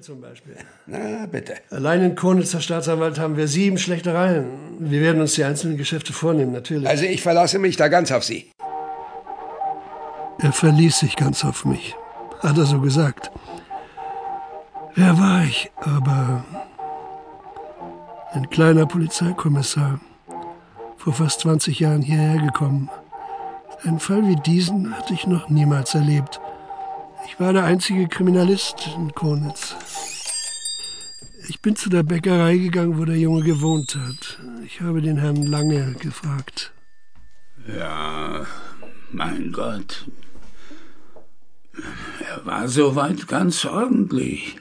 zum Beispiel. Na, bitte. Allein in Konitzer Staatsanwalt haben wir sieben Schlechtereien. Wir werden uns die einzelnen Geschäfte vornehmen, natürlich. Also ich verlasse mich da ganz auf Sie. Er verließ sich ganz auf mich. Hat er so gesagt. Wer war ich? Aber ein kleiner Polizeikommissar, vor fast 20 Jahren hierher gekommen. Einen Fall wie diesen hatte ich noch niemals erlebt. Ich war der einzige Kriminalist in Konitz. Ich bin zu der Bäckerei gegangen, wo der Junge gewohnt hat. Ich habe den Herrn Lange gefragt. Ja, mein Gott. Er war soweit ganz ordentlich.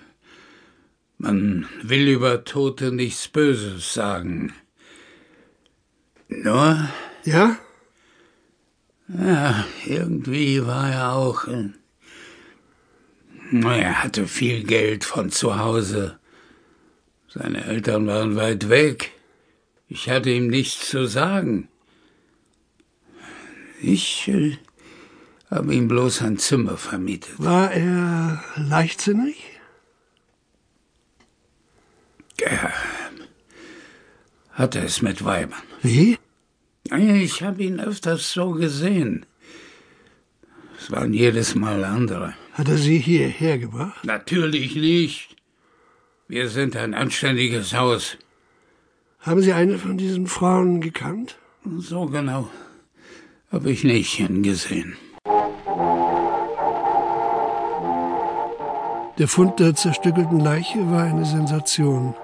Man will über Tote nichts Böses sagen. Nur. Ja? Ja, irgendwie war er auch. Äh, er hatte viel Geld von zu Hause. Seine Eltern waren weit weg. Ich hatte ihm nichts zu sagen. Ich äh, habe ihm bloß ein Zimmer vermietet. War er leichtsinnig? Er hatte es mit Weibern. Wie? Ich habe ihn öfters so gesehen. Es waren jedes Mal andere. Hat er Sie hierher gebracht? Natürlich nicht. Wir sind ein anständiges Haus. Haben Sie eine von diesen Frauen gekannt? So genau habe ich nicht hingesehen. Der Fund der zerstückelten Leiche war eine Sensation.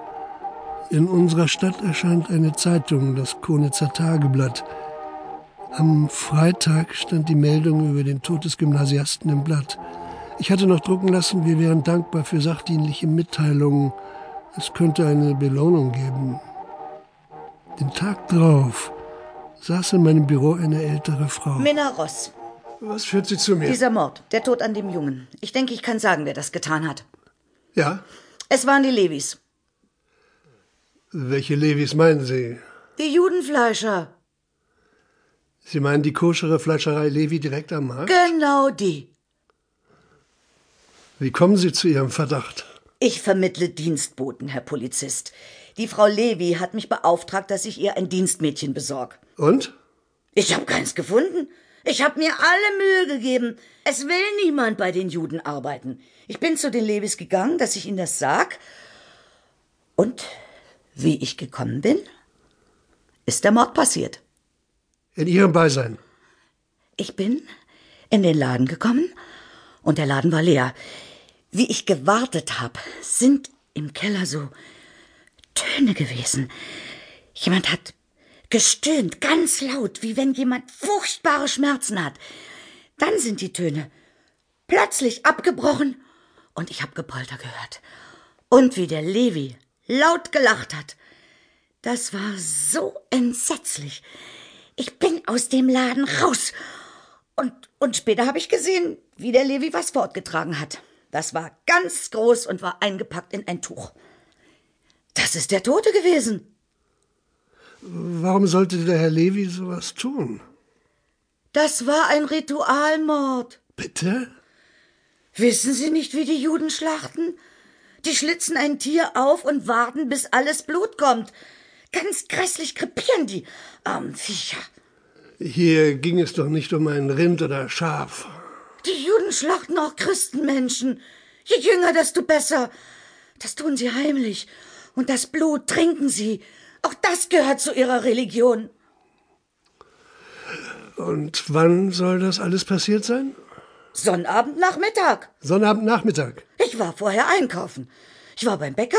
In unserer Stadt erscheint eine Zeitung, das Konitzer Tageblatt. Am Freitag stand die Meldung über den Tod des Gymnasiasten im Blatt. Ich hatte noch drucken lassen, wir wären dankbar für sachdienliche Mitteilungen. Es könnte eine Belohnung geben. Den Tag drauf saß in meinem Büro eine ältere Frau. Minna Ross. Was führt Sie zu mir? Dieser Mord, der Tod an dem Jungen. Ich denke, ich kann sagen, wer das getan hat. Ja? Es waren die Levis. Welche Levis meinen Sie? Die Judenfleischer. Sie meinen die koschere Fleischerei Levi direkt am Markt? Genau die. Wie kommen Sie zu Ihrem Verdacht? Ich vermittle Dienstboten, Herr Polizist. Die Frau Levi hat mich beauftragt, dass ich ihr ein Dienstmädchen besorg. Und? Ich habe keins gefunden. Ich habe mir alle Mühe gegeben. Es will niemand bei den Juden arbeiten. Ich bin zu den Levis gegangen, dass ich ihnen das sag. Und wie ich gekommen bin, ist der Mord passiert. In Ihrem Beisein? Ich bin in den Laden gekommen und der Laden war leer. Wie ich gewartet habe, sind im Keller so Töne gewesen. Jemand hat gestöhnt, ganz laut, wie wenn jemand furchtbare Schmerzen hat. Dann sind die Töne plötzlich abgebrochen und ich habe Gepolter gehört. Und wie der Levi laut gelacht hat. Das war so entsetzlich. Ich bin aus dem Laden raus. Und, und später habe ich gesehen, wie der Levi was fortgetragen hat. Das war ganz groß und war eingepackt in ein Tuch. Das ist der Tote gewesen. Warum sollte der Herr Levi sowas tun? Das war ein Ritualmord. Bitte? Wissen Sie nicht, wie die Juden schlachten? Die schlitzen ein Tier auf und warten, bis alles Blut kommt. Ganz grässlich krepieren die armen Viecher. Hier ging es doch nicht um ein Rind oder Schaf. Juden schlachten auch Christenmenschen. Je jünger, desto besser. Das tun sie heimlich. Und das Blut trinken sie. Auch das gehört zu ihrer Religion. Und wann soll das alles passiert sein? Sonnabendnachmittag. Sonnabendnachmittag. Ich war vorher einkaufen. Ich war beim Bäcker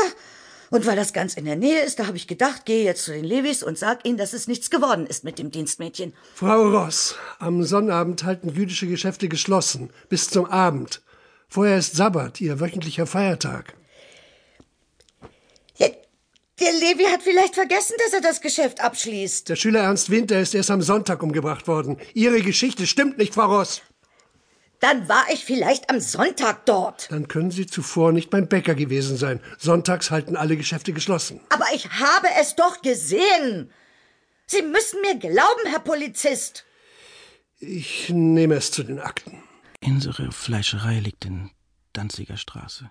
und weil das ganz in der Nähe ist, da habe ich gedacht, gehe jetzt zu den Levis und sag ihnen, dass es nichts geworden ist mit dem Dienstmädchen. Frau Ross, am Sonnabend halten jüdische Geschäfte geschlossen bis zum Abend. Vorher ist Sabbat, ihr wöchentlicher Feiertag. Der, der Levi hat vielleicht vergessen, dass er das Geschäft abschließt. Der Schüler Ernst Winter ist erst am Sonntag umgebracht worden. Ihre Geschichte stimmt nicht, Frau Ross. Dann war ich vielleicht am Sonntag dort. Dann können Sie zuvor nicht beim Bäcker gewesen sein. Sonntags halten alle Geschäfte geschlossen. Aber ich habe es doch gesehen. Sie müssen mir glauben, Herr Polizist. Ich nehme es zu den Akten. Unsere Fleischerei liegt in Danziger Straße.